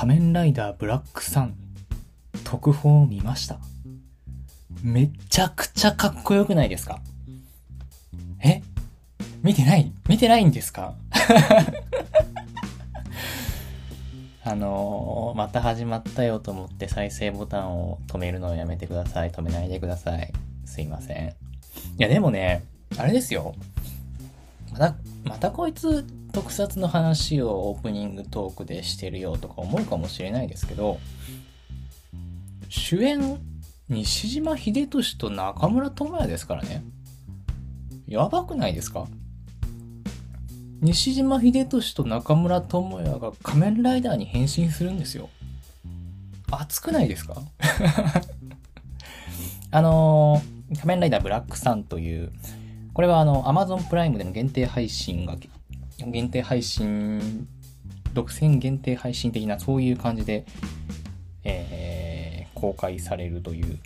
仮面ライダーブラックサン特報を見ました。めちゃくちゃかっこよくないですか？え？見てない？見てないんですか？あのー、また始まったよと思って再生ボタンを止めるのをやめてください。止めないでください。すいません。いや、でもね、あれですよ。また、またこいつ特撮の話をオープニングトークでしてるよとか思うかもしれないですけど、主演、西島秀俊と中村智也ですからね。やばくないですか？西島秀俊と中村智也が仮面ライダーに変身するんですよ。熱くないですか？あのー、仮面ライダーブラックサンという、これはあの、Amazon プライムでの限定配信が、限定配信、独占限定配信的なそういう感じで、えー、公開されるという、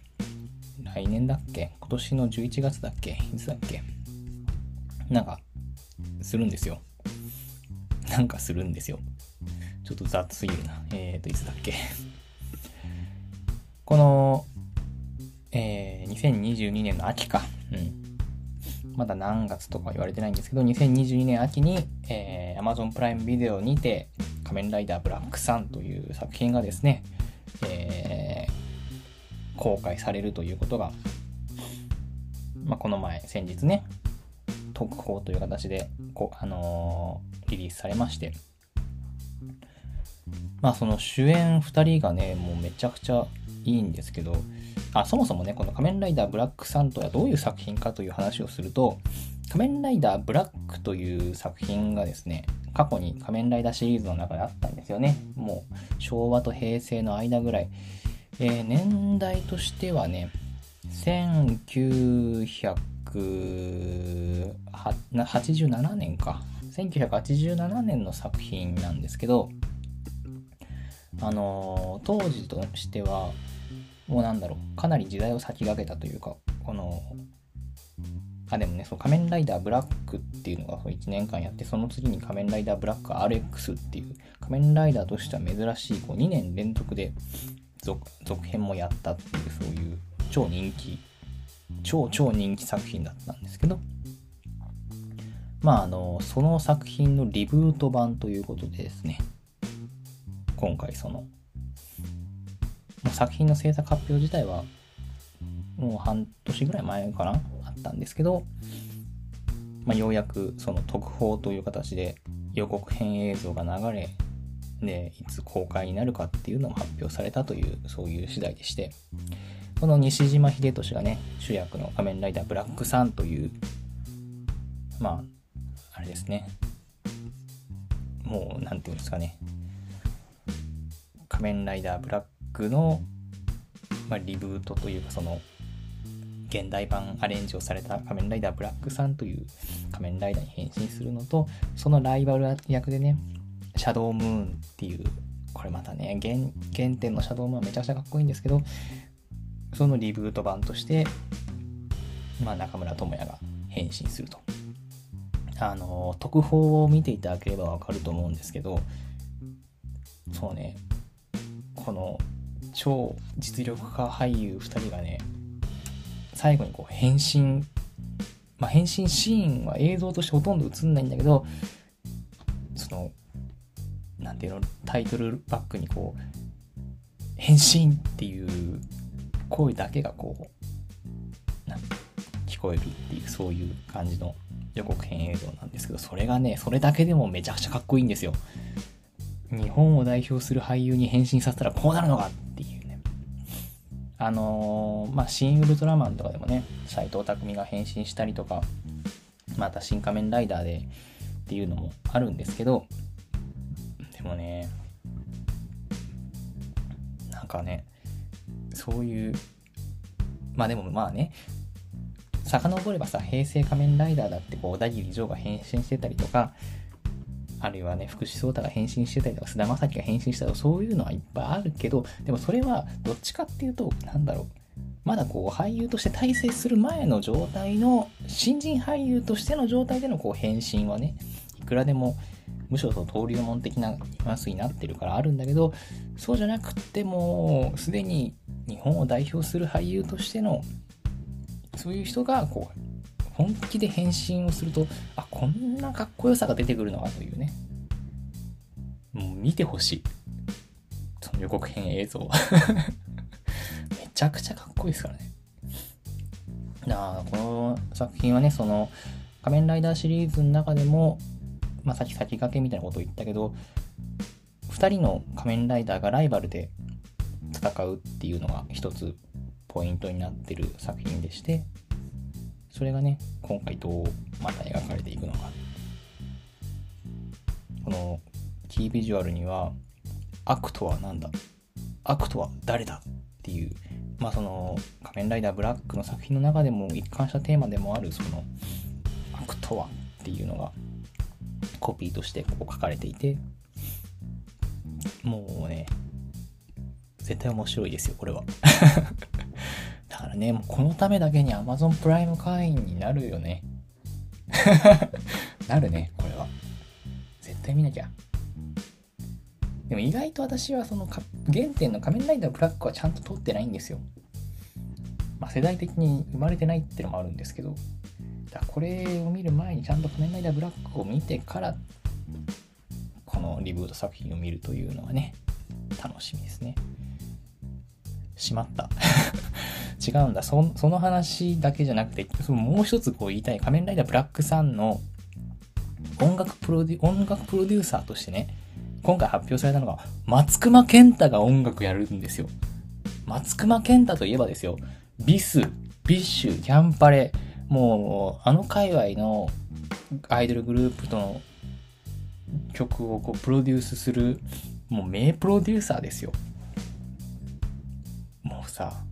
来年だっけ？今年の11月だっけ？いつだっけ？なんか、するんですよ。なんかするんですよ。ちょっと雑すぎるな。えーと、いつだっけ？この、えー、2022年の秋か。うん。まだ何月とか言われてないんですけど、2022年秋に、えー、Amazon プライムビデオにて、仮面ライダーブラックサンという作品がですね、えー、公開されるということが、まあ、この前、先日ね、特報という形で、こあのー、リリースされまして、まあその主演2人がね、もうめちゃくちゃいいんですけど、あ、そもそもね、この仮面ライダーブラックサントはどういう作品かという話をすると、仮面ライダーブラックという作品がですね、過去に仮面ライダーシリーズの中であったんですよね。もう昭和と平成の間ぐらい。えー、年代としてはね、1987年か。1987年の作品なんですけど、あのー、当時としては、もうなんだろう、かなり時代を先駆けたというか、この、あ、でもね、そう、仮面ライダーブラックっていうのが1年間やって、その次に仮面ライダーブラック RX っていう、仮面ライダーとしては珍しい、こう2年連続で続編もやったっていう、そういう超人気超超人気作品だったんですけど、まああの、その作品のリブート版ということでですね、今回その、作品の制作発表自体は、もう半年ぐらい前かな？あったんですけど、まあ、ようやくその特報という形で予告編映像が流れ、で、いつ公開になるかっていうのも発表されたという、そういう次第でして、この西島秀俊がね、主役の仮面ライダーブラックサンという、まあ、あれですね。もう、なんていうんですかね。仮面ライダーブラックの、まあ、リブートというか、その、現代版アレンジをされた仮面ライダーブラックさんという仮面ライダーに変身するのと、そのライバル役でね、シャドウムーンっていう、これまたね、原原点のシャドウムーンはめちゃくちゃかっこいいんですけど、そのリブート版として、まあ、中村智也が変身すると。あの、特報を見ていただければわかると思うんですけど、そうね、この超実力派俳優2人がね、最後にこう変身、まあ、変身シーンは映像としてほとんど映んないんだけど、その、なんていうの、タイトルバックにこう、変身っていう声だけがこう、な聞こえるっていう、そういう感じの予告編映像なんですけど、それがね、それだけでもめちゃくちゃかっこいいんですよ。日本を代表する俳優に変身させたらこうなるのかっていうね。あのー、まあ、新ウルトラマンとかでもね、斎藤工が変身したりとか、また新仮面ライダーでっていうのもあるんですけど、でもね、なんかね、そういうまあでもまあね遡ればさ平成仮面ライダーだってこう小田切城が変身してたりとかあるいはね福士蒼太が変身してたりとか菅田将暉が変身したりとかそういうのはいっぱいあるけどでもそれはどっちかっていうとなんだろう。まだこう俳優として大成する前の状態の新人俳優としての状態でのこう変身はねいくらでもむしろその登竜門的なニュアンスになってるからあるんだけどそうじゃなくってもすでに日本を代表する俳優としてのそういう人がこう本気で変身をするとあこんなかっこよさが出てくるのかというね。もう見てほしい。その予告編映像。めちゃくちゃかっこいいですからね。あこの作品はねその仮面ライダーシリーズの中でも、まあ、さっき先駆けみたいなことを言ったけど2人の仮面ライダーがライバルで戦うっていうのが一つポイントになってる作品でしてそれがね今回どうまた描かれていくのか。このキービジュアルには悪とは何だ？悪とは誰だっていう。まあその仮面ライダーブラックの作品の中でも一貫したテーマでもあるその悪とはっていうのがコピーとしてこう書かれていて。もうね絶対面白いですよこれは。だからねもうこのためだけに Amazon プライム会員になるよね なるねこれは絶対見なきゃでも意外と私はその原点の仮面ライダーブラックはちゃんと通ってないんですよ。まあ、世代的に生まれてないってのもあるんですけど、だこれを見る前にちゃんと仮面ライダーブラックを見てから、このリブート作品を見るというのがね、楽しみですね。しまった。違うんだそ。の話だけじゃなくてその、もう一つこう言いたい仮面ライダー BLACK SUN の音楽プロデュ音楽プロデューサーとしてね、今回発表されたのが、松隈ケンタが音楽やるんですよ。松隈ケンタといえばですよ、 BiS、BiSH、ギャンパレ、もう、あの界隈のアイドルグループとの曲をこうプロデュースする、もう名プロデューサーですよ。もうさ、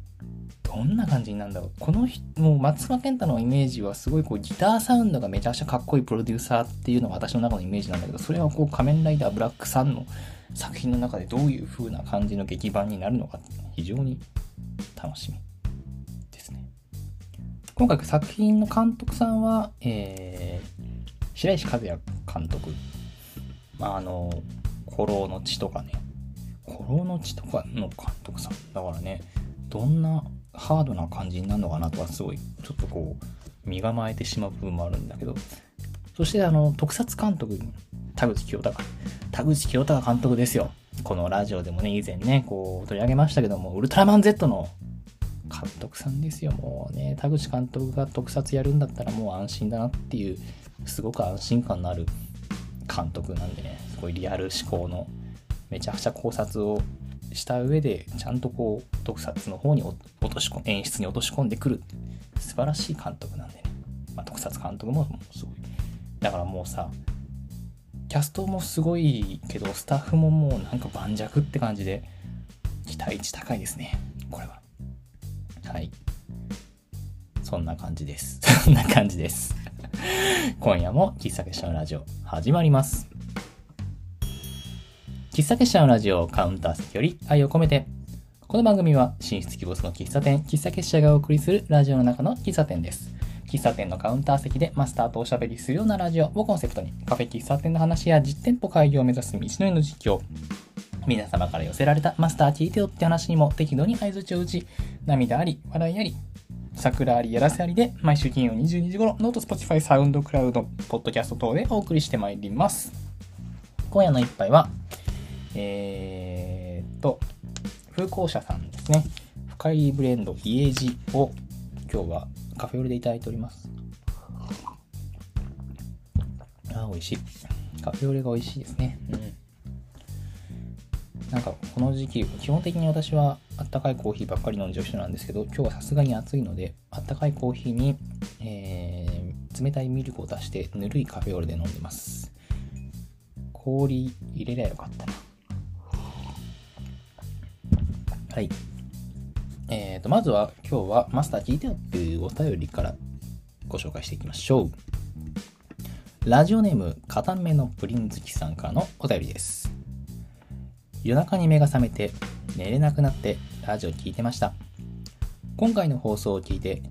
どんな感じになるんだろう。この人、もう松島健太のイメージはすごいこうギターサウンドがめちゃくちゃかっこいいプロデューサーっていうのが私の中のイメージなんだけど、それはこう仮面ライダーブラックさんの作品の中でどういう風な感じの劇版になるのか非常に楽しみですね。今回作品の監督さんは、えー、白石和也監督。まあ、あの、古老の血とかね。古老の血とかの監督さん。だからね、どんなハードな感じになるのかなとはすごいちょっとこう身構えてしまう部分もあるんだけどそしてあの特撮監督田口清隆。田口清隆監督ですよ。このラジオでもね以前ねこう取り上げましたけどもウルトラマン Z の監督さんですよ。もうね田口監督が特撮やるんだったらもう安心だなっていうすごく安心感のある監督なんでねすごいリアル思考のめちゃくちゃ考察をした上でちゃんとこう特撮の方に落とし込演出に落とし込んでくる素晴らしい監督なんでね、まあ、特撮監督もすごい。だからもうさキャストもすごいけどスタッフももうなんか盤石って感じで期待値高いですねこれは。はい。そんな感じです。そんな感じです。今夜も喫茶結社のラジオ始まります。喫茶結社のラジオカウンター席より愛を込めて。この番組は進出鬼没の喫茶店、喫茶結社がお送りするラジオの中の喫茶店です。喫茶店のカウンター席でマスターとおしゃべりするようなラジオをコンセプトにカフェ喫茶店の話や実店舗開業を目指す道のりの実況、皆様から寄せられたマスター聞いてよって話にも適度に合図を打ち、涙あり、笑いあり、桜あり、やらせありで、毎週金曜22時頃、 note、Spotify、SoundCloud、ポッドキャスト等でお送りしてまいります。今夜の一杯は、えー、っと、風光社さんですね。深いブレンド家路を今日はカフェオレでいただいております。あ、美味しい。カフェオレが美味しいですね。うん。なんかこの時期、基本的に私はあったかいコーヒーばっかり飲んじゃう人なんですけど、今日はさすがに暑いので、あったかいコーヒーに、えー、冷たいミルクを足してぬるいカフェオレで飲んでます。氷入れりゃよかったな。はい。えーと、まずは今日はマスター聞いてよっていうお便りからご紹介していきましょう。ラジオネーム、片目のプリン好きさんからのお便りです。夜中に目が覚めて寝れなくなってラジオ聞いてました。今回の放送を聞いて、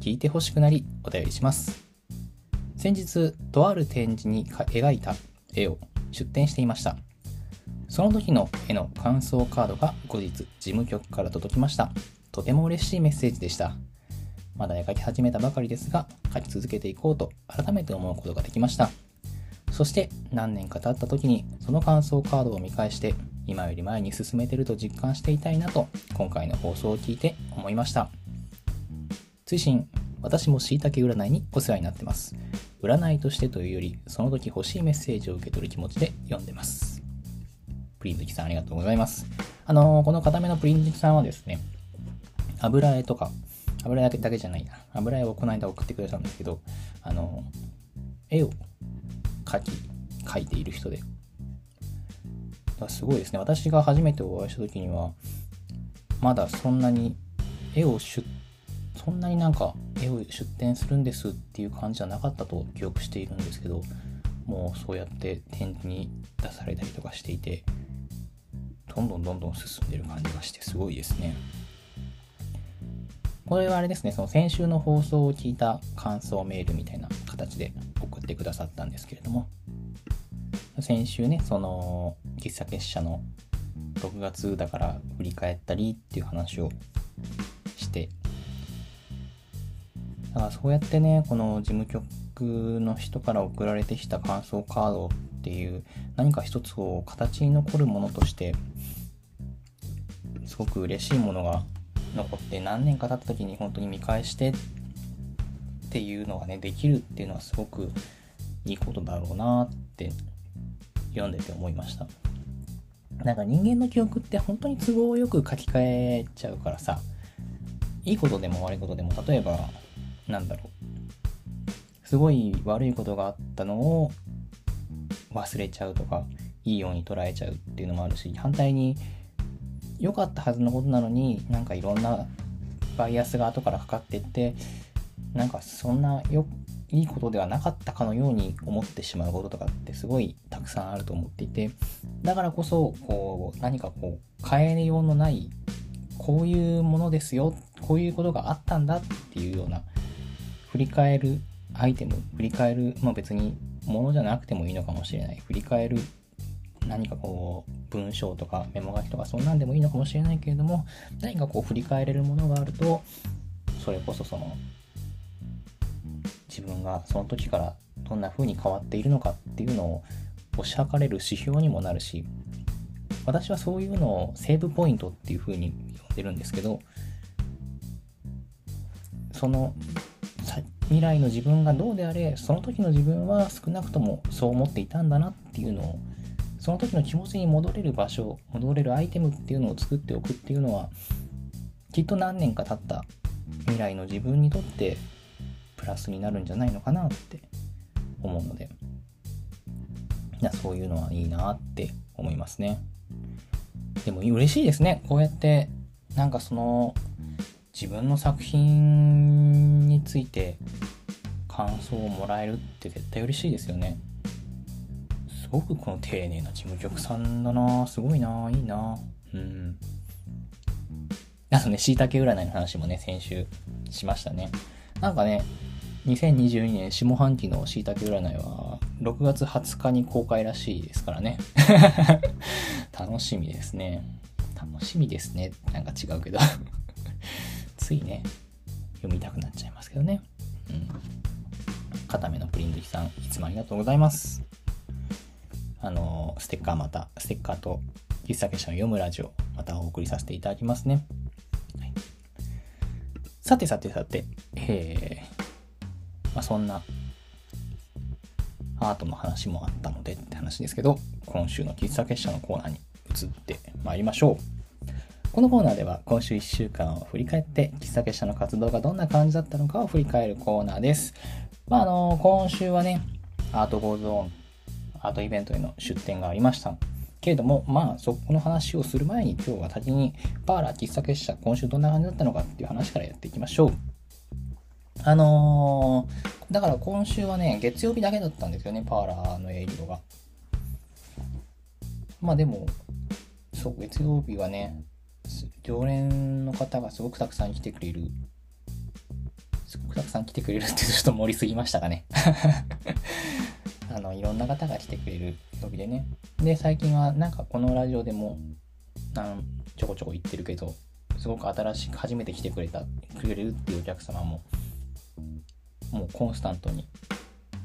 聞いてほしくなりお便りします。先日、とある展示に描いた絵を出展していましたその時の絵の感想カードが後日事務局から届きました。とても嬉しいメッセージでした。まだ描き始めたばかりですが描き続けていこうと改めて思うことができました。そして何年か経った時にその感想カードを見返して今より前に進めてると実感していたいなと今回の放送を聞いて思いました。追伸私も椎茸占いにお世話になってます。占いとしてというよりその時欲しいメッセージを受け取る気持ちで読んでます。プリン好きさんありがとうございます。あのー、この固めのプリン好きさんはですね油絵とか油絵だけじゃないな。油絵をこの間送ってくれたんですけどあのー、絵を描き描いている人で。すごいですね。私が初めてお会いした時には、まだそんなに絵を出、そんなになんか絵を出展するんですっていう感じじゃなかったと記憶しているんですけど、もうそうやって展示に出されたりとかしていて、どんどんどんどん進んでる感じがしてすごいですね。これはあれですね、その先週の放送を聞いた感想メールみたいな形で送ってくださったんですけれども、先週ね、その、喫茶結社の6月だから振り返ったりっていう話をして、だからそうやってね、この事務局の人から送られてきた感想カードっていう何か一つを形に残るものとして、すごく嬉しいものが残って何年か経った時に本当に見返してっていうのがね、できるっていうのはすごくいいことだろうなって読んでて思いました。なんか人間の記憶って本当に都合よく書き換えちゃうからさ、いいことでも悪いことでも、例えば、なんだろう。すごい悪いことがあったのを忘れちゃうとか、いいように捉えちゃうっていうのもあるし、反対に良かったはずのことなのに、なんかいろんなバイアスが後からかかってって、なんかそんなよいいことではなかったかのように思ってしまうこととかってすごいたくさんあると思っていてだからこそこう何かこう変えようのないこういうものですよこういうことがあったんだっていうような振り返るアイテム振り返るまあ別にものじゃなくてもいいのかもしれない振り返る何かこう文章とかメモ書きとかそんなんでもいいのかもしれないけれども何かこう振り返れるものがあるとそれこそその自分がその時からどんな風に変わっているのかっていうのを推し量れる指標にもなるし私はそういうのをセーブポイントっていう風に呼んでるんですけどその未来の自分がどうであれその時の自分は少なくともそう思っていたんだなっていうのをその時の気持ちに戻れる場所戻れるアイテムっていうのを作っておくっていうのはきっと何年か経った未来の自分にとってプラスになるんじゃないのかなって思うのでいやそういうのはいいなって思いますね。でも嬉しいですね。こうやってなんかその自分の作品について感想をもらえるって絶対嬉しいですよね。ごくこの丁寧な事務局さんだなすごいないいなうんあとね、椎茸占いの話もね、先週しましたね。なんかね、2022年下半期のしいたけ占いは6月20日に公開らしいですからね。楽しみですね。楽しみですね。なんか違うけど ついね、読みたくなっちゃいますけどね。うん。固めのプリン好きさん、いつもありがとうございます。あの、ステッカーまた、ステッカーと喫茶結社の読むラジオ、またお送りさせていただきますね。はい、さてさてさて、えー、まあ、そんなアートの話もあったのでって話ですけど、今週の喫茶結社のコーナーに移ってまいりましょう。このコーナーでは今週1週間を振り返って喫茶結社の活動がどんな感じだったのかを振り返るコーナーです。まあ、あの今週はね、アートゴールドオン、アートイベントへの出展がありました。けれども、まあ、そこの話をする前に今日は先にパーラー喫茶結社今週どんな感じだったのかっていう話からやっていきましょう。あのー、だから今週はね、月曜日だけだったんですよね、パーラーの営業が。まあでも、そう、月曜日はね、常連の方がすごくたくさん来てくれる。すごくたくさん来てくれるってちょっと盛りすぎましたかね。あのいろんな方が来てくれる曜日でね。で最近はなんかこのラジオでもなんちょこちょこ言ってるけどすごく新しく初めて来てくれたくれるっていうお客様ももうコンスタントに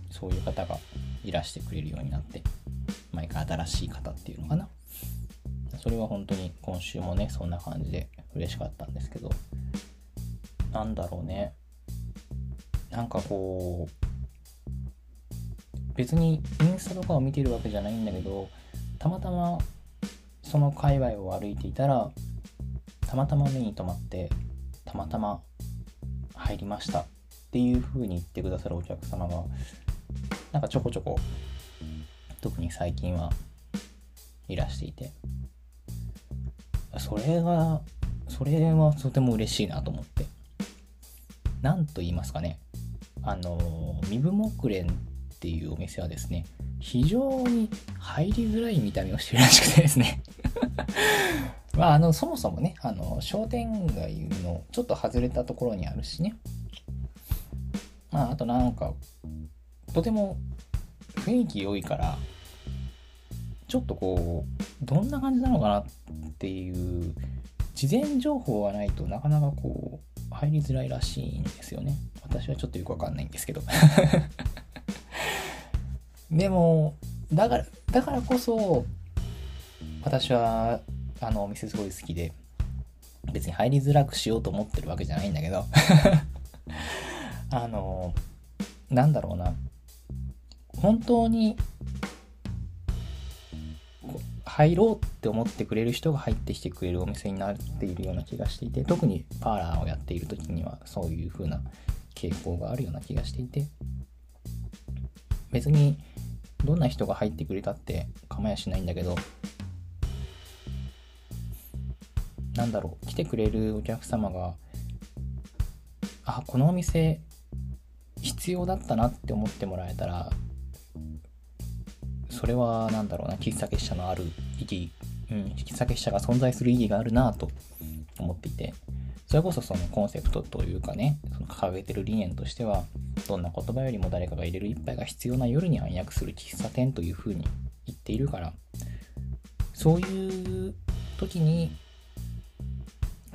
そういう方がいらしてくれるようになって毎回新しい方っていうのかな。それは本当に今週もねそんな感じで嬉しかったんですけどなんだろうね。なんかこう別にインスタとかを見てるわけじゃないんだけどたまたまその界隈を歩いていたらたまたま目に留まってたまたま入りましたっていう風に言ってくださるお客様がなんかちょこちょこ特に最近はいらしていて。それがそれはとても嬉しいなと思って。何と言いますかね。あの身分木蓮っていうお店はですね非常に入りづらい見た目をしてるらしくてですね まあ、あの、そもそもね、あの、商店街のちょっと外れたところにあるしね。まあ、あとなんか、とても雰囲気良いから、ちょっとこう、どんな感じなのかなっていう、事前情報がないとなかなかこう、入りづらいらしいんですよね。私はちょっとよくわかんないんですけど。でも、だから、だからこそ、私はあのお店すごい好きで別に入りづらくしようと思ってるわけじゃないんだけど あのなんだろうな。本当に入ろうって思ってくれる人が入ってきてくれるお店になっているような気がしていて特にパーラーをやっている時にはそういう風な傾向があるような気がしていて別にどんな人が入ってくれたって構やしないんだけどなんだろう来てくれるお客様があこのお店必要だったなって思ってもらえたらそれは何だろうな喫茶結社のある意義、うん、喫茶結社が存在する意義があるなと思っていてそれこそそのコンセプトというかねその掲げてる理念としてはどんな言葉よりも誰かが入れる一杯が必要な夜に暗躍する喫茶店というふうに言っているからそういう時に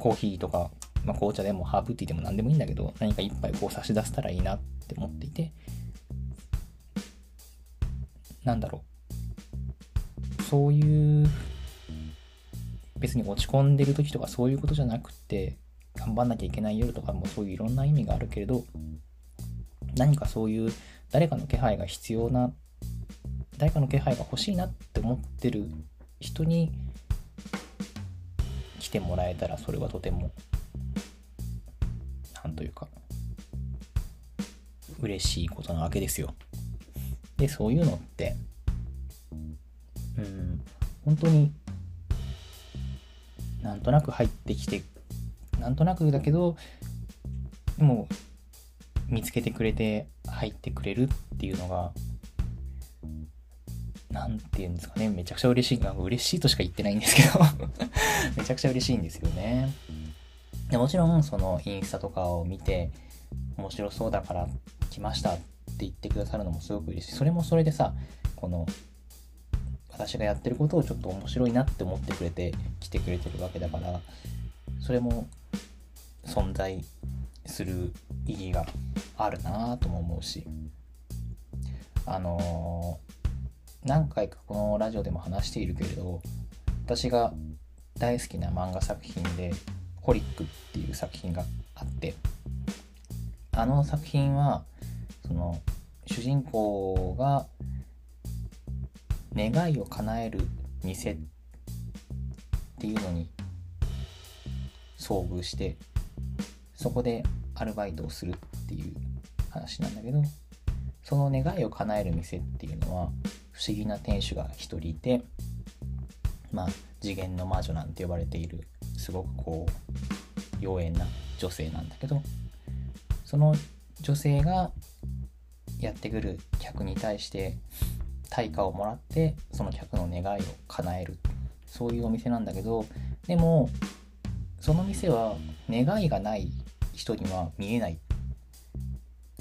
コーヒーとか、まあ、紅茶でもハーブティーでも何でもいいんだけど、何か一杯こう差し出せたらいいなって思っていて、なんだろう。そういう、別に落ち込んでる時とかそういうことじゃなくて、頑張んなきゃいけない夜とかもそういういろんな意味があるけれど、何かそういう誰かの気配が必要な、誰かの気配が欲しいなって思ってる人に来てもらえたらそれはとてもなんというか嬉しいことなわけですよ。でそういうのってうん本当になんとなく入ってきてなんとなくだけどでも見つけてくれて入ってくれるっていうのが何て言うんですかね、めちゃくちゃ嬉しい、なんか嬉しいとしか言ってないんですけど めちゃくちゃ嬉しいんですよね。でもちろん、そのインスタとかを見て、面白そうだから来ましたって言ってくださるのもすごく嬉しい。それもそれでさ、この、私がやってることをちょっと面白いなって思ってくれて来てくれてるわけだから、それも存在する意義があるなとも思うし、あのー何回かこのラジオでも話しているけれど私が大好きな漫画作品で「ホリック」っていう作品があってあの作品はその主人公が願いを叶える店っていうのに遭遇してそこでアルバイトをするっていう話なんだけどその願いを叶える店っていうのは不思議な店主が一人いてまあ次元の魔女なんて呼ばれているすごくこう妖艶な女性なんだけどその女性がやってくる客に対して対価をもらってその客の願いを叶えるそういうお店なんだけどでもその店は願いがない人には見えない。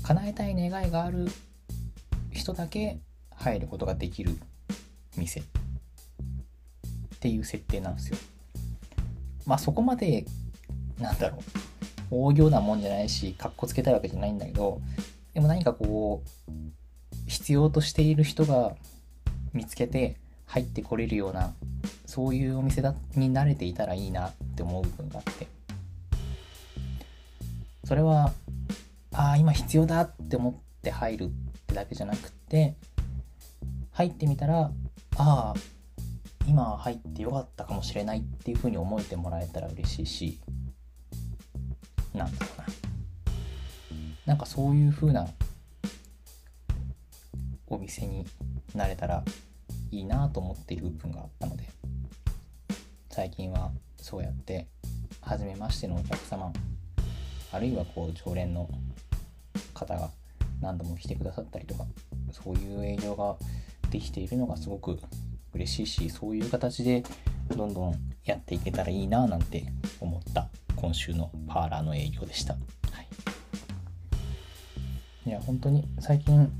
叶えたい願いがある人だけ入ることができる店っていう設定なんですよ。まあそこまでなんだろう。大行なもんじゃないしかっこつけたいわけじゃないんだけどでも何かこう必要としている人が見つけて入ってこれるようなそういうお店だに慣れていたらいいなって思う部分があって。それはああ今必要だって思って入るってだけじゃなくて入ってみたらああ今入ってよかったかもしれないっていうふうに思えてもらえたら嬉しいしなんだろうな。なんかそういうふうなお店になれたらいいなと思っている部分があったので最近はそうやって初めましてのお客様あるいはこう常連の方が何度も来てくださったりとかそういう営業ができているのがすごく嬉しいしそういう形でどんどんやっていけたらいいななんて思った今週のパーラーの営業でした、はい、いや本当に最近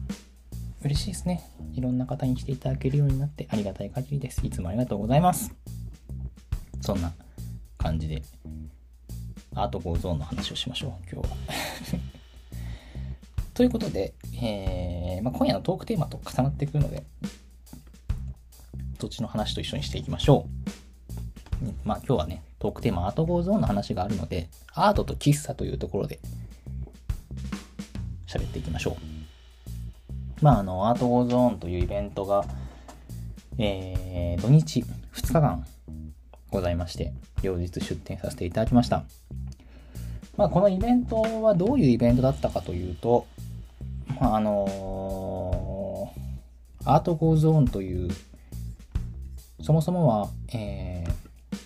嬉しいですね。いろんな方に来ていただけるようになってありがたい限りです。いつもありがとうございます。そんな感じでアートゴーゾーンの話をしましょう今日は ということで、えーまあ、今夜のトークテーマと重なってくるのでそっちの話と一緒にしていきましょう。まあ今日はね、トークテーマアートゴーゾーンの話があるので、アートと喫茶というところで喋っていきましょう。まああの、アートゴーゾーンというイベントが、えー、土日2日間ございまして、両日出展させていただきました。まあこのイベントはどういうイベントだったかというと、まあのー、アートゴーゾーンというそもそもは、え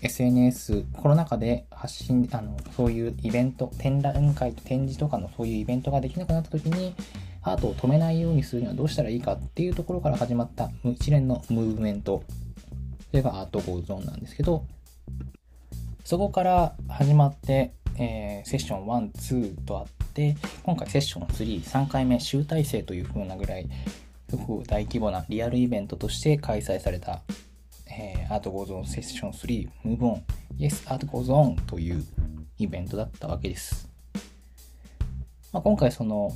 ー、SNS、コロナ禍で発信、あの、そういうイベント、展覧会と展示とかのそういうイベントができなくなった時に、アートを止めないようにするにはどうしたらいいかっていうところから始まった一連のムーブメント。それがアートゴーゾーンなんですけど、そこから始まって、えー、セッション1、2とあって、今回セッション3、3回目集大成という風なぐらい、すごく大規模なリアルイベントとして開催されたえー、アートゴーゾーンセッション3 Move On Yes Art Goes On というイベントだったわけです。まあ、今回その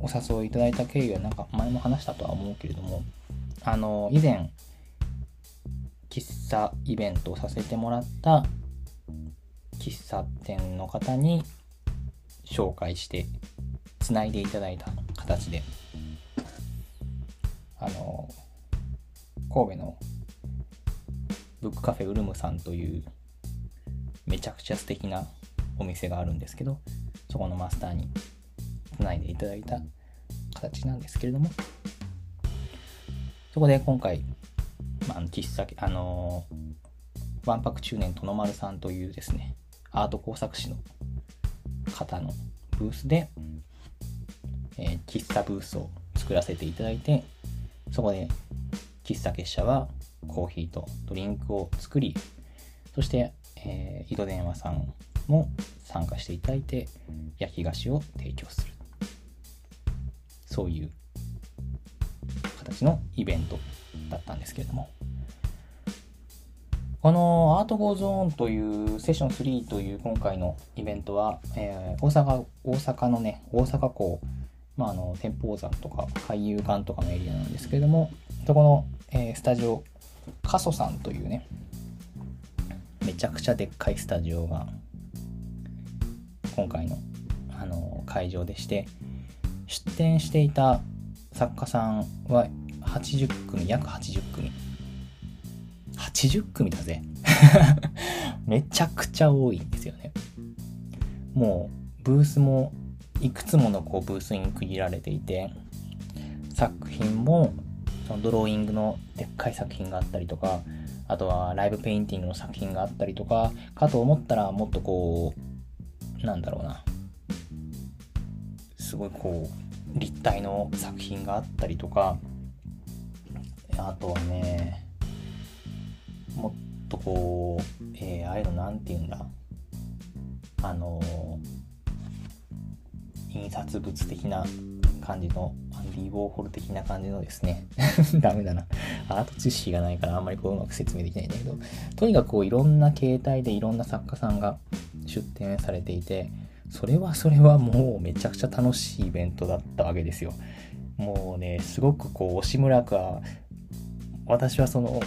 お誘いいただいた経緯はなんか前も話したとは思うけれども、あの、以前、喫茶イベントをさせてもらった喫茶店の方に紹介してつないでいただいた形であの神戸のブックカフェウルムさんというめちゃくちゃ素敵なお店があるんですけどそこのマスターにつないでいただいた形なんですけれどもそこで今回、まあ、喫茶あのー、わんぱく中年殿丸さんというですねアート工作士の方のブースで、えー、喫茶ブースを作らせていただいてそこで喫茶結社はコーヒーとドリンクを作り、そして、えー、井戸電話さんも参加していただいて、焼き菓子を提供する。そういう形のイベントだったんですけれども。このアートゴーゾーンというセッション3という今回のイベントは、えー、大阪、大阪のね、大阪港、まあ、あの、天保山とか海遊館とかのエリアなんですけれども、そこの、えー、スタジオ過疎さんというねめちゃくちゃでっかいスタジオが今回のあの会場でして出展していた作家さんは80組約80組。80組だぜ。めちゃくちゃ多いんですよね。もうブースもいくつものこうブースに区切られていて作品もそのドローイングのでっかい作品があったりとか、あとはライブペインティングの作品があったりとか、かと思ったらもっとこう、なんだろうな、すごいこう、立体の作品があったりとか、あとはね、もっとこう、えー、ああいうのなんて言うんだ、あの印刷物的な感じのアンディ・ウォーホル的な感じのですね ダメだな。アート知識がないからあんまりこううまく説明できないんだけど、とにかくこういろんな形態でいろんな作家さんが出展されていて、それはそれはもうめちゃくちゃ楽しいイベントだったわけですよ。もうね、すごくこう、押村区は、私はその、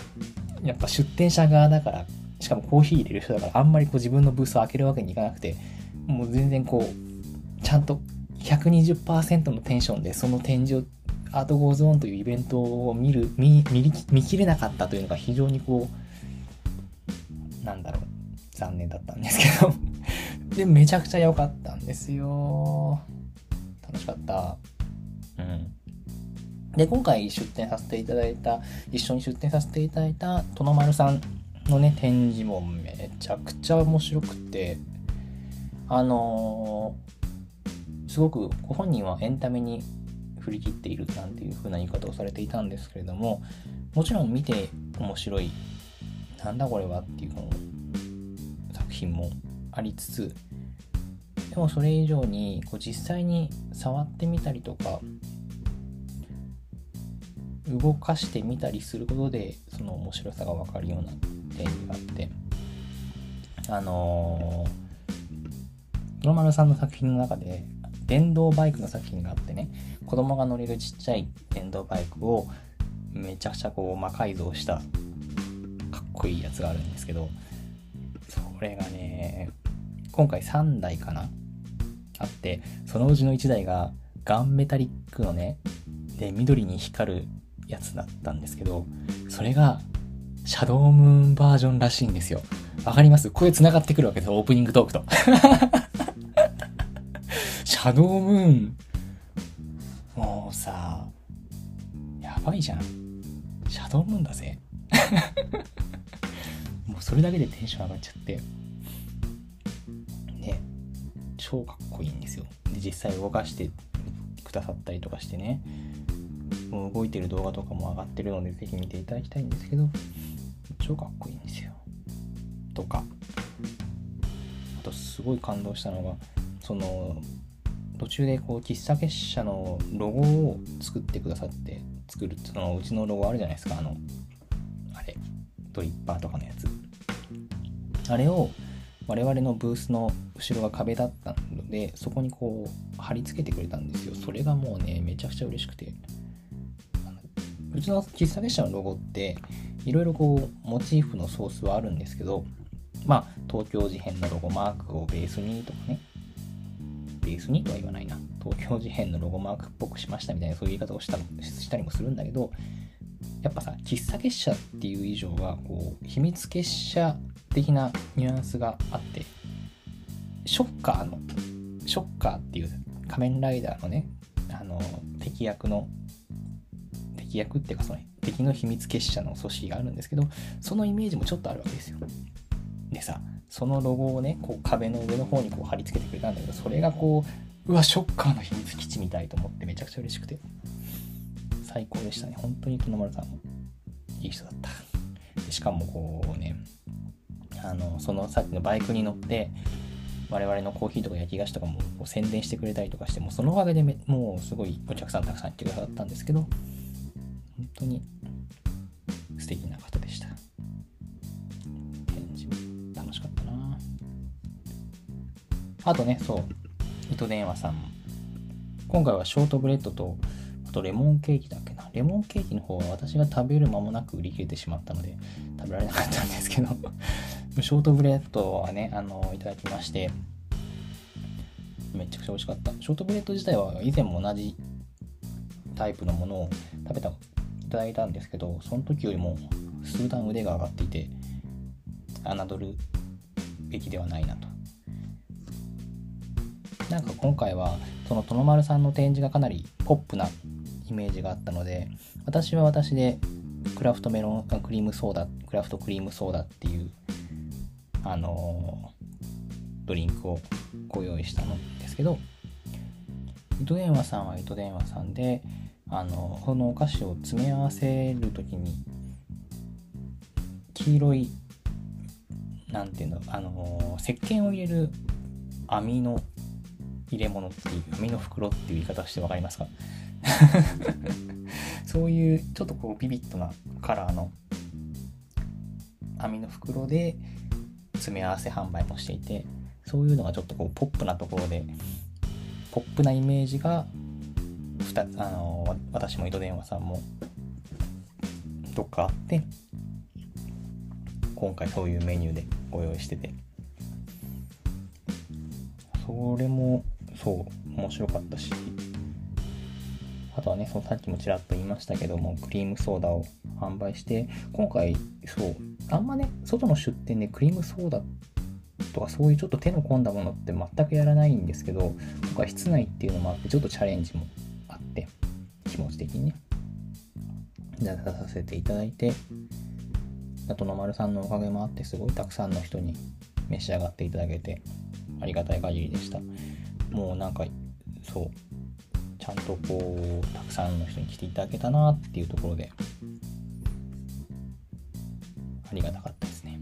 やっぱ出店者側だから、しかもコーヒー入れる人だから、あんまりこう自分のブースを開けるわけにいかなくて、もう全然こう、ちゃんと120%のテンションでその展示を Art Goes On というイベントを見る見見切れなかったというのが非常にこうなんだろう残念だったんですけど。でめちゃくちゃ良かったんですよ。楽しかった。うん。で今回出展させていただいた一緒に出展させていただいた殿丸さんのね展示もめちゃくちゃ面白くてあのー、すごくご本人はエンタメに振り切っているなんていう風な言い方をされていたんですけれどももちろん見て面白いなんだこれはっていうこの作品もありつつでもそれ以上にこう実際に触ってみたりとか動かしてみたりすることでその面白さが分かるような点があって。あのー、黒丸さんの作品の中で電動バイクの作品があってね。子供が乗れるちっちゃい電動バイクをめちゃくちゃこう魔改造したかっこいいやつがあるんですけどそれがね今回3台かなあってそのうちの1台がガンメタリックのねで緑に光るやつだったんですけどそれがシャドウムーンバージョンらしいんですよわかります？声繋がってくるわけですオープニングトークと シャドウムーンもうさ、やばいじゃん。シャドウムーンだぜ。もうそれだけでテンション上がっちゃって。ね、超かっこいいんですよ。で、実際動かしてくださったりとかしてね、もう動いてる動画とかも上がってるので、ぜひ見ていただきたいんですけど、超かっこいいんですよ。とか。あと、すごい感動したのが、その、途中でこう喫茶結社のロゴを作ってくださって作るそのうちのロゴあるじゃないですかあのあれドリッパーとかのやつあれを我々のブースの後ろが壁だったのでそこにこう貼り付けてくれたんですよそれがもうねめちゃくちゃ嬉しくてうちの喫茶結社のロゴっていろいろこうモチーフのソースはあるんですけどまあ東京事変のロゴマークをベースにとかねベースにとは言わないな。東京事変のロゴマークっぽくしましたみたいなそういう言い方をしたしたりもするんだけど、やっぱさ、喫茶結社っていう以上は、こう、秘密結社的なニュアンスがあって、ショッカーの、ショッカーっていう仮面ライダーのね、あの、敵役の、役っていうかその敵の秘密結社の組織があるんですけど、そのイメージもちょっとあるわけですよ。でさ、そのロゴをねこう壁の上の方にこう貼り付けてくれたんだけどそれがこううわショッカーの秘密基地みたいと思ってめちゃくちゃ嬉しくて。最高でしたね。本当に友丸さんもいい人だった。でしかもこうねあのそのさっきのバイクに乗って我々のコーヒーとか焼き菓子とかもこう宣伝してくれたりとかしてもそのおかげでもうすごいお客さんたくさん来てくださったんですけど本当に素敵な方でした楽しかったなあとね、そう、糸電話さん。今回はショートブレッドと、あとレモンケーキだっけな。レモンケーキの方は私が食べる間もなく売り切れてしまったので、食べられなかったんですけど、ショートブレッドはね、あの、いただきまして、めちゃくちゃ美味しかった。ショートブレッド自体は以前も同じタイプのものを食べた、ただいたんですけど、その時よりも数段腕が上がっていて、侮るべきではないなと。なんか今回はその殿丸さんの展示がかなりポップなイメージがあったので私は私でクラフトメロンクリームソーダクラフトクリームソーダっていうあのー、ドリンクをご用意したのですけど糸電話さんは糸電話さんであのこのお菓子を詰め合わせる時に黄色いなんていうのあの石鹸を入れる網の入れ物っていう、網の袋っていう言い方して分かりますか？そういうちょっとこうビビッドなカラーの網の袋で詰め合わせ販売もしていてそういうのがちょっとこうポップなところでポップなイメージがあの私も糸電話さんもどっかあって今回そういうメニューでご用意してて。それもそう面白かったし。あとはねそのさっきもちらっと言いましたけどもクリームソーダを販売して今回そうあんまね外の出店でクリームソーダとかそういうちょっと手の込んだものって全くやらないんですけど今回室内っていうのもあってちょっとチャレンジも気持ち的にね。出させていただいてあとの丸さんのおかげもあってすごいたくさんの人に召し上がっていただけてありがたい限りでした。もうなんかそうちゃんとこうたくさんの人に来ていただけたなっていうところでありがたかったですね。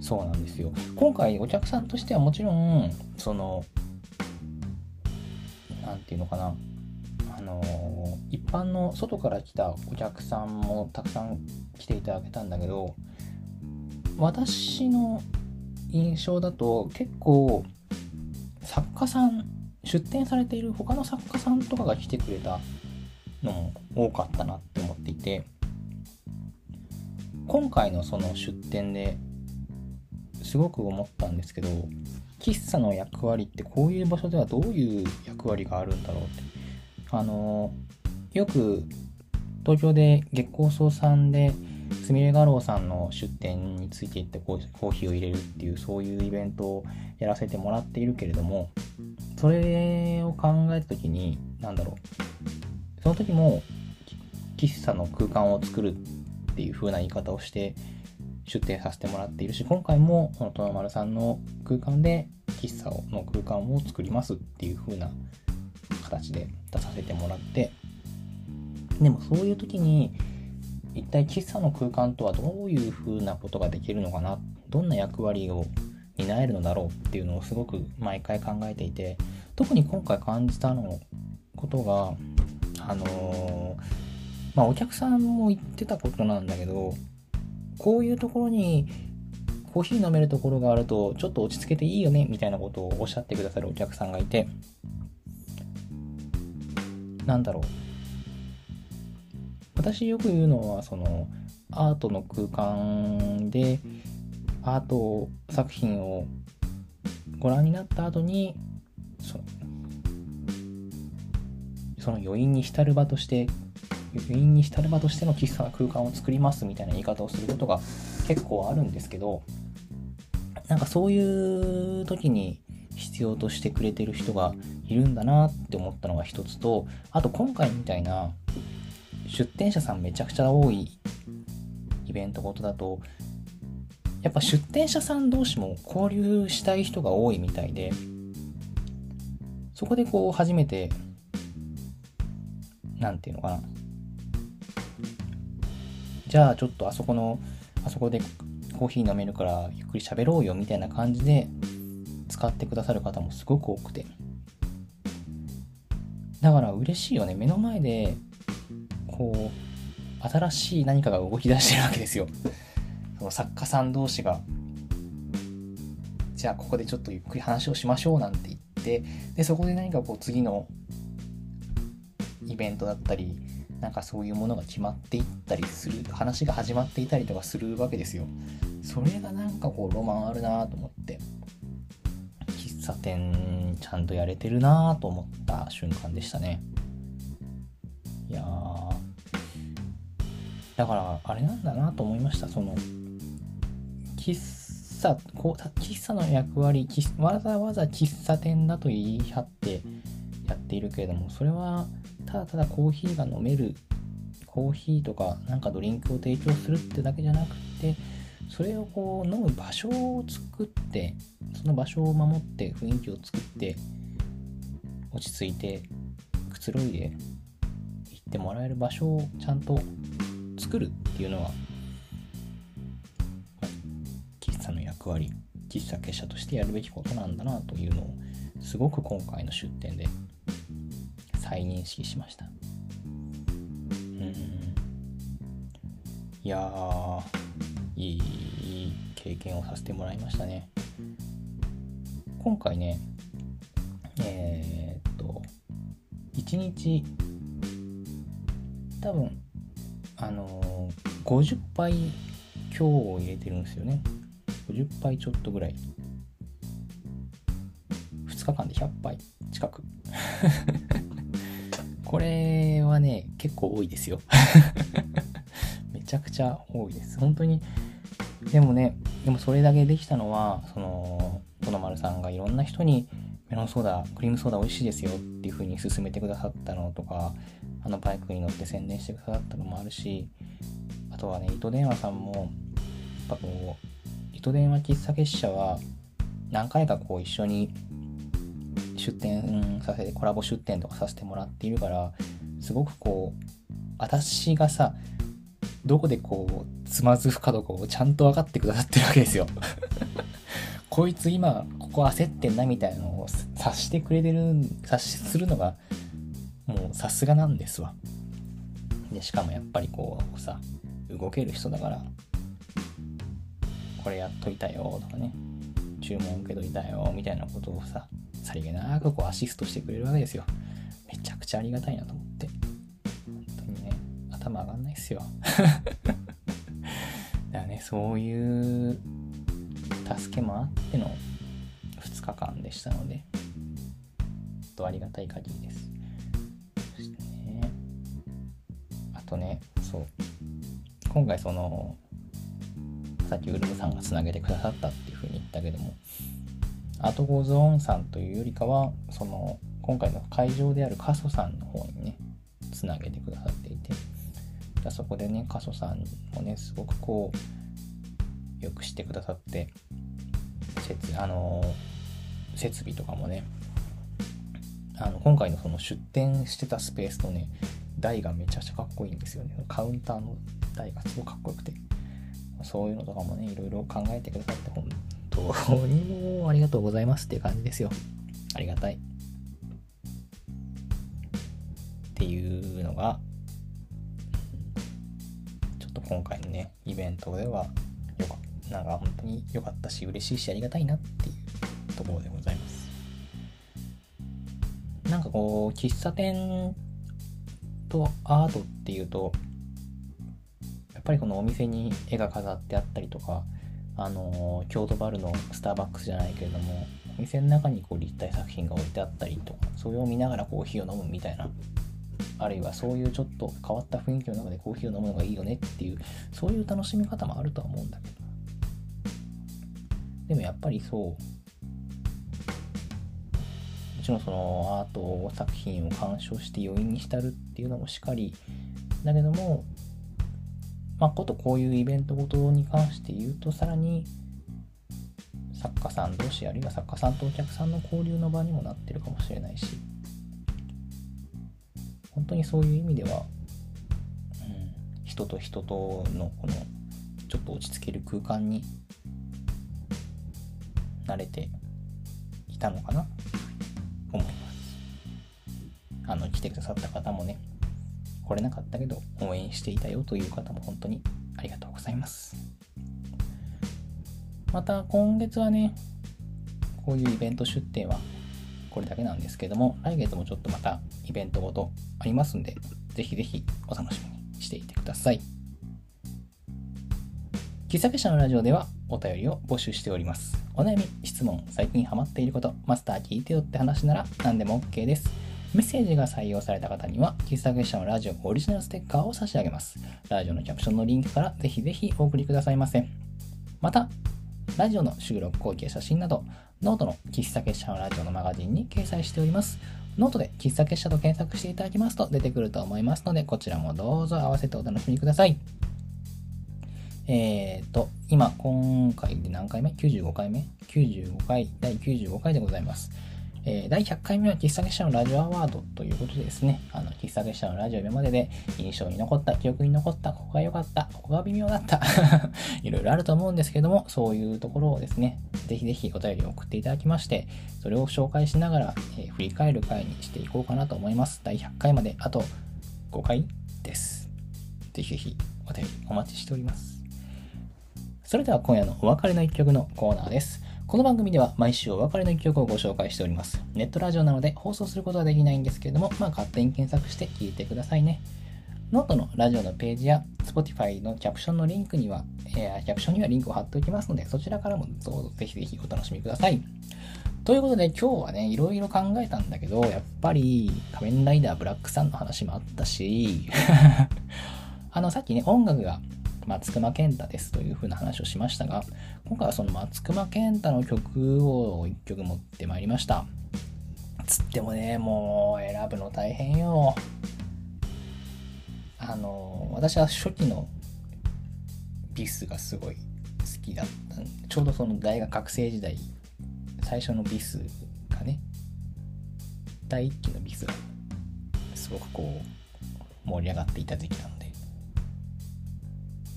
そうなんですよ。今回お客さんとしてはもちろんそのて言うのかな。あの一般の外から来たお客さんもたくさん来ていただけたんだけど私の印象だと結構作家さん出展されている他の作家さんとかが来てくれたのも多かったなって思っていて今回のその出展ですごく思ったんですけど喫茶の役割ってこういう場所ではどういう役割があるんだろうって。あのよく東京で月光荘さんですみれ画廊さんの出店についていってコーヒーを入れるっていうそういうイベントをやらせてもらっているけれどもそれを考えた時に何だろうその時も喫茶の空間を作るっていう風な言い方をして出店させてもらっているし今回もこの殿丸さんの空間で喫茶の空間を作りますっていう風な形で出させてもらってでもそういう時に一体喫茶の空間とはどういう風なことができるのかな？どんな役割を担えるのだろうっていうのをすごく毎回考えていて特に今回感じたのことがあのー、まあお客さんも言ってたことなんだけどこういうところにコーヒー飲めるところがあるとちょっと落ち着けていいよねみたいなことをおっしゃってくださるお客さんがいてなんだろう。私よく言うのはそのアートの空間でアート作品をご覧になった後にそその余韻に浸る場として余韻に浸る場としての喫茶な空間を作りますみたいな言い方をすることが結構あるんですけどなんかそういう時に必要としてくれてる人がいるんだなって思ったのが一つとあと今回みたいな出店者さんめちゃくちゃ多いイベントごとだとやっぱ出店者さん同士も交流したい人が多いみたいでそこでこう初めて何て言うのかなじゃあちょっとあそこのあそこでコーヒー飲めるからゆっくり喋ろうよみたいな感じで使ってくださる方もすごく多くて。だから嬉しいよね目の前でこう新しい何かが動き出してるわけですよ。その作家さん同士がじゃあここでちょっとゆっくり話をしましょうなんて言ってでそこで何かこう次のイベントだったりなんかそういうものが決まっていったりする話が始まっていたりとかするわけですよ。それがなんかこうロマンあるなと思って。喫茶店ちゃんとやれてるなと思った瞬間でしたね。いやだからあれなんだなと思いました。その喫茶こう喫茶の役割わざわざ喫茶店だと言い張ってやっているけれどもそれはただただコーヒーが飲めるコーヒーとかなんかドリンクを提供するってだけじゃなくてそれをこう飲む場所を作ってその場所を守って雰囲気を作って落ち着いてくつろいで行ってもらえる場所をちゃんと作るっていうのは喫茶の役割喫茶結社としてやるべきことなんだなというのをすごく今回の出展で再認識しました。うん。いやー、いい経験をさせてもらいましたね。今回ね、えー、っと、1日、多分、あのー、50杯強を入れてるんですよね。50杯ちょっとぐらい。2日間で100杯近く。これはね、結構多いですよ。めちゃくちゃ多いです。本当に。でもね、でもそれだけできたのは、その、この丸さんがいろんな人にメロンソーダ、クリームソーダ美味しいですよっていう風に勧めてくださったのとか、あのバイクに乗って宣伝してくださったのもあるし、あとはね、糸電話さんも、やっぱこう、糸電話喫茶結社は何回かこう一緒に出店させて、コラボ出店とかさせてもらっているから、すごくこう、私がさ、どこでこう、つまずくかどうかをちゃんと分かってくださってるわけですよ。こいつ今、ここ焦ってんなみたいなのを察してくれてる、察しするのが、もうさすがなんですわ。で、しかもやっぱりこうさ、動ける人だから、これやっといたよとかね、注文受けといたよみたいなことをさ、さりげなくこうアシストしてくれるわけですよ。めちゃくちゃありがたいなと思って。本当にね、頭上がんないっすよ。だからね、そういう助けもあっての2日間でしたので、とありがたい限りです。そしてね、あとね、そう、今回その、さっきウルムさんがつなげてくださったっていうふうに言ったけども、 Art Goes On さんというよりかは、その、今回の会場である過疎さんの方にね、つなげてくださっていて、そこでね、過疎さんもね、すごくこう、よくしてくださって、設あの設備とかもね、あの今回のその出店してたスペースのね、台がめちゃくちゃかっこいいんですよね。カウンターの台がすごくかっこよくて。そういうのとかもね、いろいろ考えてくださって、本当にもうありがとうございますっていう感じですよ。ありがたい。っていうのが、ちょっと今回のね、イベントでは、よか。なんか本当に良かったし、嬉しいし、ありがたいなっていうところでございます。なんかこう、喫茶店とアートっていうと、っぱりこのお店に絵が飾ってあったりとか、あの京都バルのスターバックスじゃないけれどもお店の中にこう立体作品が置いてあったりとかそれを見ながらコーヒーを飲むみたいなあるいはそういうちょっと変わった雰囲気の中でコーヒーを飲むのがいいよねっていうそういう楽しみ方もあるとは思うんだけど。でもやっぱりそうもちろんそのアート作品を鑑賞して余韻に浸るっていうのもしっかりだけどもまあ、ことこういうイベントごとに関して言うと、さらに作家さん同士、あるいは作家さんとお客さんの交流の場にもなってるかもしれないし、本当にそういう意味では、うん、人と人とのこのちょっと落ち着ける空間に慣れていたのかなと思います。あの、来てくださった方もね、来れなかったけど応援していたよという方も本当にありがとうございます。また今月はね、こういうイベント出店はこれだけなんですけども、来月もちょっとまたイベントごとありますんで、ぜひぜひお楽しみにしていてください。喫茶社のラジオではお便りを募集しております。お悩み、質問、最近ハマっていること、マスター聞いてよって話なら何でも OK です。メッセージが採用された方には、喫茶結社のラジオオリジナルステッカーを差し上げます。ラジオのキャプションのリンクからぜひぜひお送りくださいませ。また、ラジオの収録後記や写真など、ノートの喫茶結社のラジオのマガジンに掲載しております。ノートで喫茶結社と検索していただきますと出てくると思いますので、こちらもどうぞ合わせてお楽しみください。えっ、ー、と、今、今回で何回目 ?95 回目 ?95 回、第95回でございます。えー、第100回目は喫茶結社のラジオアワードということでですね、あの、喫茶結社のラジオ今までで印象に残った、記憶に残った、ここが良かった、ここが微妙だった、いろいろあると思うんですけども、そういうところをですね、ぜひぜひお便りを送っていただきまして、それを紹介しながら、えー、振り返る回にしていこうかなと思います。第100回まであと5回です。ぜひぜひお便りお待ちしております。それでは今夜のお別れの一曲のコーナーです。この番組では毎週お別れの一曲をご紹介しております。ネットラジオなので放送することはできないんですけれども、まあ勝手に検索して聞いてくださいね。ノートのラジオのページや Spotify のキャプションのリンクには、えー、キャプションにはリンクを貼っておきますので、そちらからもどうぞぜひぜひお楽しみください。ということで今日はね、いろいろ考えたんだけど、やっぱり仮面ライダーブラックさんの話もあったし、あの、さっきね、音楽が松隈ケンタですというふうな話をしましたが、今回はその松隈ケンタの曲を1曲持ってまいりました。つってもね、もう選ぶの大変よ。あの、私は初期の BiS がすごい好きだった。ちょうどその大学学生時代、最初の BiS がね、第1期の BiS がすごくこう盛り上がっていた時期なの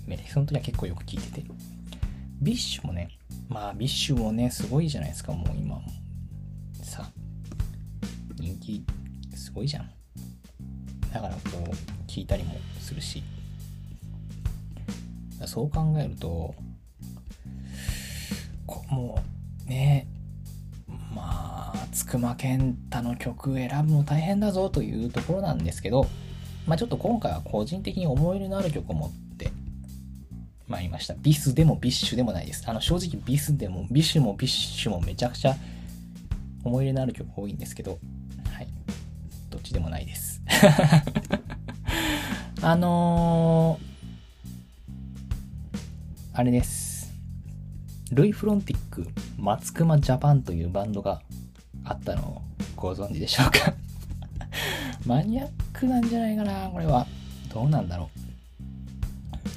で、その時は結構よく聞いてて。 BiSHもね、まあ BiSHもね、すごいじゃないですか、もう今も。さ、人気すごいじゃん。だからこう、聞いたりもするし。そう考えると、こもうね、まあ、松隈ケンタの曲選ぶの大変だぞというところなんですけど、まあちょっと今回は個人的に思い入れのある曲を持っててまいりました。 BiSでも BiSHでもないです。あの、正直 BiSでも、 BiSHも BiSHもめちゃくちゃ思い入れのある曲多いんですけど、はい。どっちでもないです。あのー、あれです。 LUI FRONTiC 松隈 JAPAN というバンドがあったのをご存知でしょうか？マニアックなんじゃないかな、これは。どうなんだろう。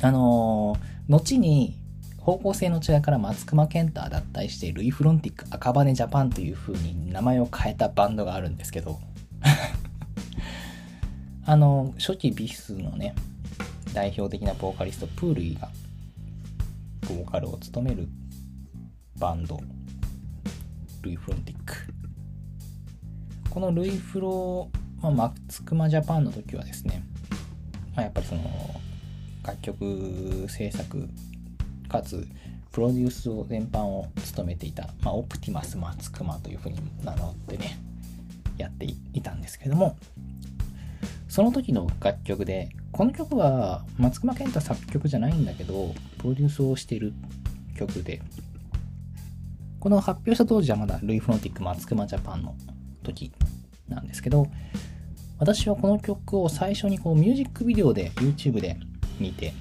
あのー、後に方向性の違いから松隈健太脱退してルイ・フロンティック赤羽ジャパンという風に名前を変えたバンドがあるんですけど あの初期ビスのね代表的なボーカリストプールイがボーカルを務めるバンドルイ・フロンティック。このルイ・フロー、まあ、松隈ジャパンの時はですね、まあ、やっぱりその楽曲制作かつプロデュースを全般を務めていた、まあ、オプティマス松熊というふうに名乗ってねやっていたんですけどもその時の楽曲でこの曲は松隈健太作曲じゃないんだけどプロデュースをしている曲でこの発表した当時はまだルイ・フロンティック松熊ジャパンの時なんですけど私はこの曲を最初にこうミュージックビデオで YouTube で見て。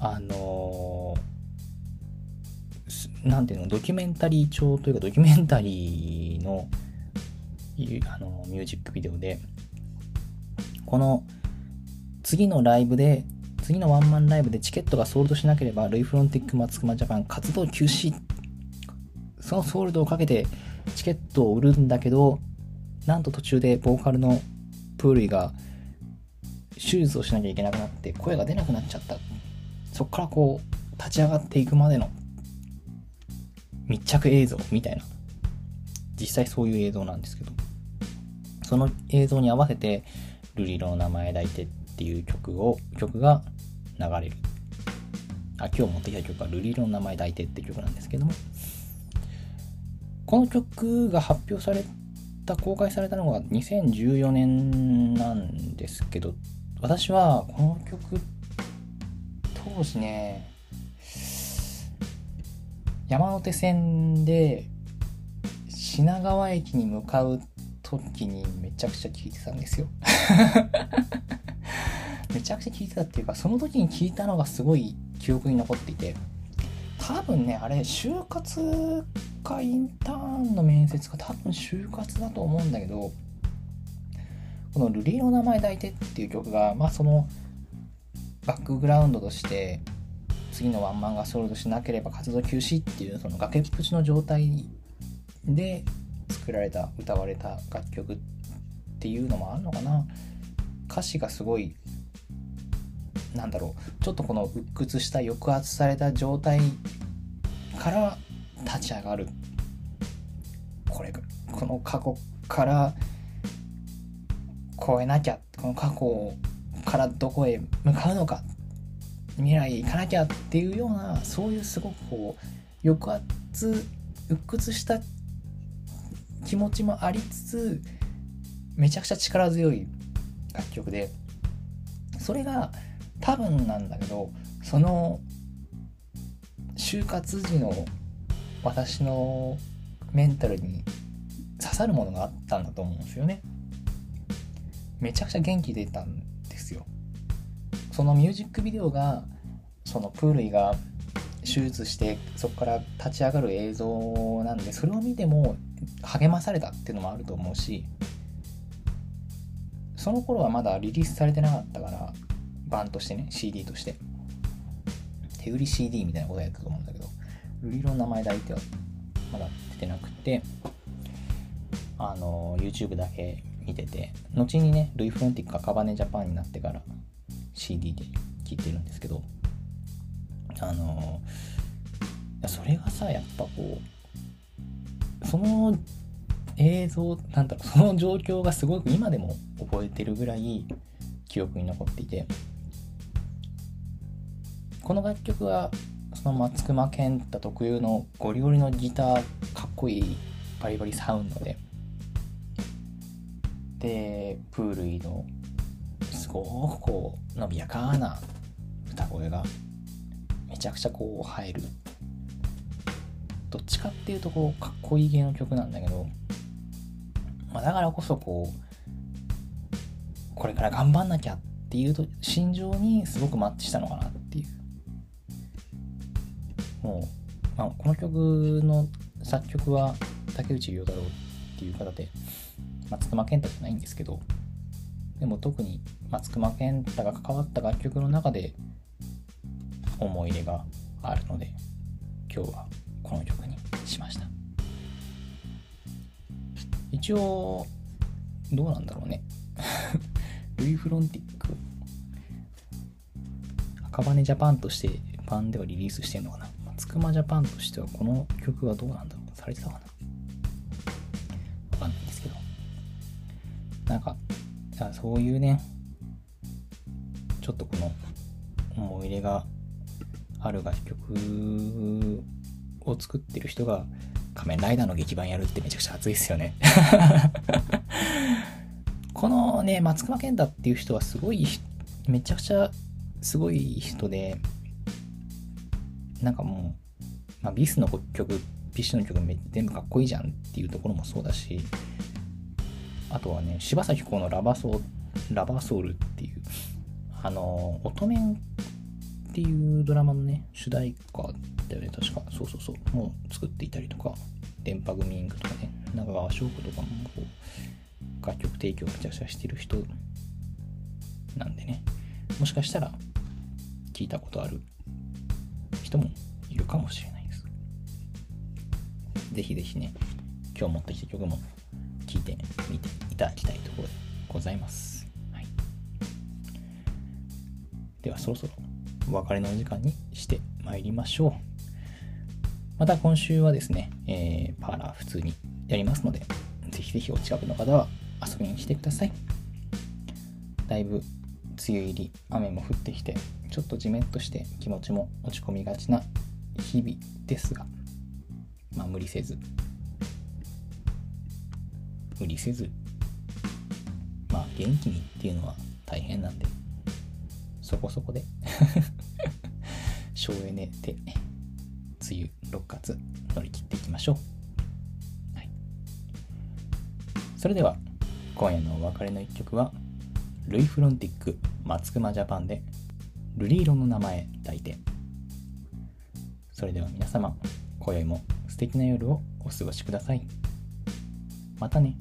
あのー、ていうの？ドキュメンタリー調というかドキュメンタリーのあのミュージックビデオでこの次のライブで次のワンマンライブでチケットがソールドしなければルイ・フロンティック・マツクマジャパン活動休止。そのソールドをかけてチケットを売るんだけどなんと途中でボーカルのプールイが手術をしなきゃいけなくなって声が出なくなっちゃった。そっからこう立ち上がっていくまでの密着映像みたいな。実際そういう映像なんですけど。その映像に合わせて「ルリロの名前抱いて」っていう曲を曲が流れる。あ今日持ってきた曲は「ルリロの名前抱いて」って曲なんですけども。この曲が発表された公開されたのが2014年なんですけど私はこの曲当時ね山手線で品川駅に向かう時にめちゃくちゃ聴いてたんですよ。めちゃくちゃ聴いてたっていうかその時に聴いたのがすごい記憶に残っていて多分ねあれ就活かインターンの面接か多分就活だと思うんだけどこの「瑠璃の名前抱いて」っていう曲が、まあ、そのバックグラウンドとして次のワンマンがソールドしなければ活動休止っていうその崖っぷちの状態で作られた歌われた楽曲っていうのもあるのかな歌詞がすごいなんだろうちょっとこの鬱屈した抑圧された状態から立ち上がる。これこの過去から超えなきゃこの過去からどこへ向かうのか未来行かなきゃっていうようなそういうすごくこう抑圧鬱屈した気持ちもありつつめちゃくちゃ力強い楽曲でそれが多分なんだけどその就活時の私のメンタルに刺さるものがあったんだと思うんですよね。めちゃくちゃ元気出たんですよ。そのミュージックビデオがそのプールイが手術してそこから立ち上がる映像なんでそれを見ても励まされたっていうのもあると思うしその頃はまだリリースされてなかったから版としてね CD として。手売り CD みたいなことやったと思うんだけど売りの名前だいてはまだ出てなくてあの YouTube だけ見てて後にねルイ・フロンティック赤羽ジャパンになってから CD で聴いてるんですけどあのそれがさやっぱこうその映像なんだろうその状況がすごく今でも覚えてるぐらい記憶に残っていてこの楽曲はその松隈健太特有のゴリゴリのギターかっこいいバリバリサウンドででプールイのすごくこう伸びやかな歌声がめちゃくちゃこう入る。どっちかっていうとこうかっこいい系の曲なんだけど、まあ、だからこそこうこれから頑張んなきゃっていうと心情にすごくマッチしたのかなっていう。もう、まあ、この曲の作曲は竹内涼太郎っていう方で松隈健太じゃないんですけどでも特に松隈健太が関わった楽曲の中で思い入れがあるので今日はこの曲にしました。一応どうなんだろうね。ルイ・フロンティック赤羽ジャパンとして版ではリリースしてんのかな。つくまジャパンとしてはこの曲はどうなんだろう。されてたかな。なんかそういうねちょっとこの思い入れがある楽曲を作ってる人が仮面ライダーの劇版やるってめちゃくちゃ熱いですよね。このね、松隈ケンタっていう人はすごい、めちゃくちゃすごい人で、なんかもう、まあ、 BiSの曲、 BiSHの曲全部かっこいいじゃんっていうところもそうだし、あとはね、柴咲コウのラバソー lover soul っていう、あの、乙女っていうドラマのね、主題歌だよね、確か。そうそうそう。もう作っていたりとか、電波組インクとかね、中川翔子とかもこう、楽曲提供をめちゃくちゃしてる人なんでねもしかしたら聞いたことある人もいるかもしれないですぜひぜひね今日持ってきた曲も聴いてみていただきたいところでございます、はい、ではそろそろお別れのお時間にしてまいりましょう。また今週はですね、えー、パーラー普通にやりますので、ぜひぜひお近くの方は遊びに来てください。だいぶ梅雨入り雨も降ってきてちょっとじめっとして気持ちも落ち込みがちな日々ですがまあ無理せず無理せずまあ元気にっていうのは大変なんでそこそこで省エネで梅雨6月乗り切っていきましょう、はい、それでは今夜のお別れの一曲はルイ・フロンティック松隈ジャパンでルリ色の名前抱いてそれでは皆様今宵も素敵な夜をお過ごしください。またね。